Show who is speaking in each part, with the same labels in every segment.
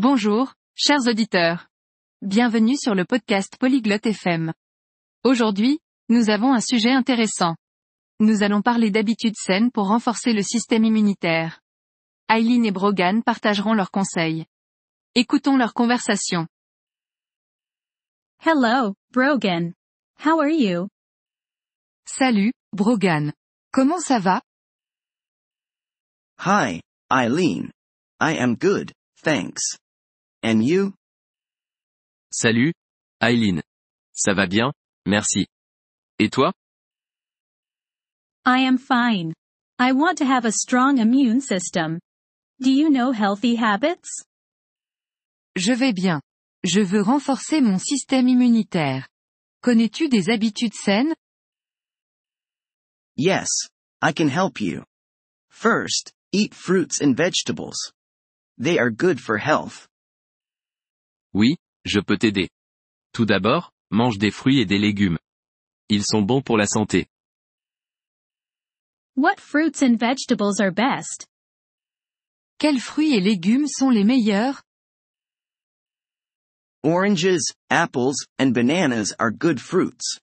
Speaker 1: Bonjour, chers auditeurs. Bienvenue sur le podcast Polyglotte FM. Aujourd'hui, nous avons un sujet intéressant. Nous allons parler d'habitudes saines pour renforcer le système immunitaire. Eileen et Brogan partageront leurs conseils. Écoutons leur conversation.
Speaker 2: Hello, Brogan. How are you?
Speaker 1: Salut, Brogan. Comment ça va?
Speaker 3: Hi, Eileen. I am good, thanks. And you?
Speaker 4: Salut, Eileen. Ça va bien, merci. Et toi?
Speaker 2: I am fine. I want to have a strong immune system. Do you know healthy habits?
Speaker 1: Je vais bien. Je veux renforcer mon système immunitaire. Connais-tu des habitudes saines?
Speaker 3: Yes, I can help you. First, eat fruits and vegetables. They are good for health.
Speaker 4: Oui, je peux t'aider. Tout d'abord, mange des fruits et des légumes. Ils sont bons pour la santé.
Speaker 2: What fruits and vegetables are best?
Speaker 1: Quels fruits et légumes sont les meilleurs?
Speaker 3: Oranges, apples, and bananas are good fruits.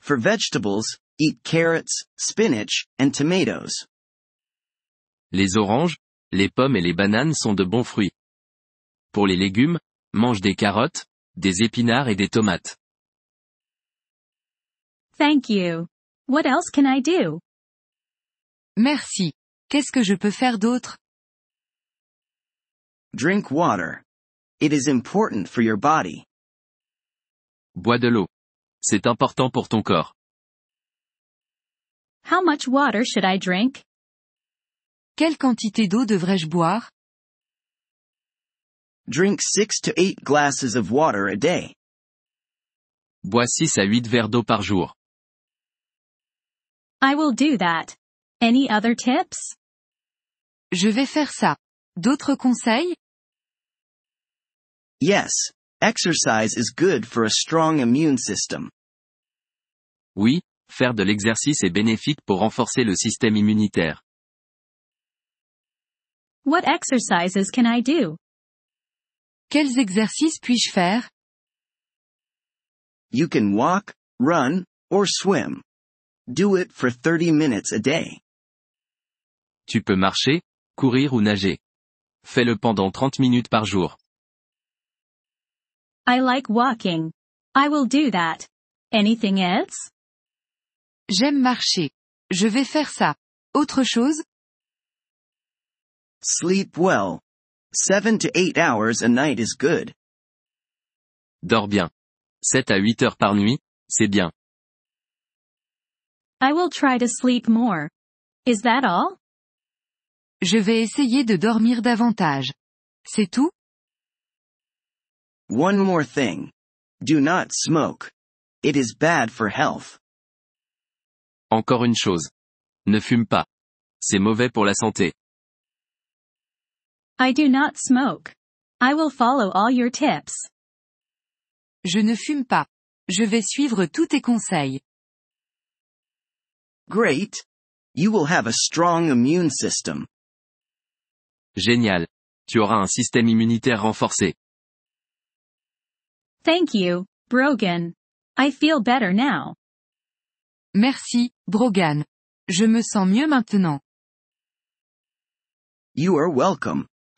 Speaker 3: For vegetables, eat carrots, spinach, and tomatoes.
Speaker 4: Les oranges, les pommes et les bananes sont de bons fruits. Pour les légumes, mange des carottes, des épinards et des tomates.
Speaker 2: Thank you. What else can I do?
Speaker 1: Merci. Qu'est-ce que je peux faire d'autre?
Speaker 3: Drink water. It is important for your body.
Speaker 4: Bois de l'eau. C'est important pour ton corps.
Speaker 2: How much water should I drink?
Speaker 1: Quelle quantité d'eau devrais-je boire?
Speaker 3: Drink 6 to 8 glasses of water a day.
Speaker 4: Bois 6 à 8 verres d'eau par jour.
Speaker 2: I will do that. Any other tips?
Speaker 1: Je vais faire ça. D'autres conseils?
Speaker 3: Yes, exercise is good for a strong immune system.
Speaker 4: Oui, faire de l'exercice est bénéfique pour renforcer le système immunitaire.
Speaker 2: What exercises can I do?
Speaker 1: Quels exercices puis-je faire?
Speaker 3: You can walk, run, or swim. Do it for 30 minutes a day.
Speaker 4: Tu peux marcher, courir ou nager. Fais-le pendant 30 minutes par jour.
Speaker 2: I like walking. I will do that. Anything else?
Speaker 1: J'aime marcher. Je vais faire ça. Autre chose?
Speaker 3: Sleep well. 7 to 8 hours a night is good.
Speaker 4: Dors bien. 7 à 8 heures par nuit, c'est bien.
Speaker 2: I will try to sleep more. Is that all?
Speaker 1: Je vais essayer de dormir davantage. C'est tout?
Speaker 3: One more thing. Do not smoke. It is bad for health.
Speaker 4: Encore une chose. Ne fume pas. C'est mauvais pour la santé.
Speaker 2: I do not smoke. I will follow all your tips.
Speaker 1: Je ne fume pas. Je vais suivre tous tes conseils.
Speaker 3: Great. You will have a strong immune system.
Speaker 4: Génial. Tu auras un système immunitaire renforcé.
Speaker 2: Thank you, Brogan. I feel better now.
Speaker 1: Merci, Brogan. Je me sens mieux maintenant.
Speaker 3: You are welcome,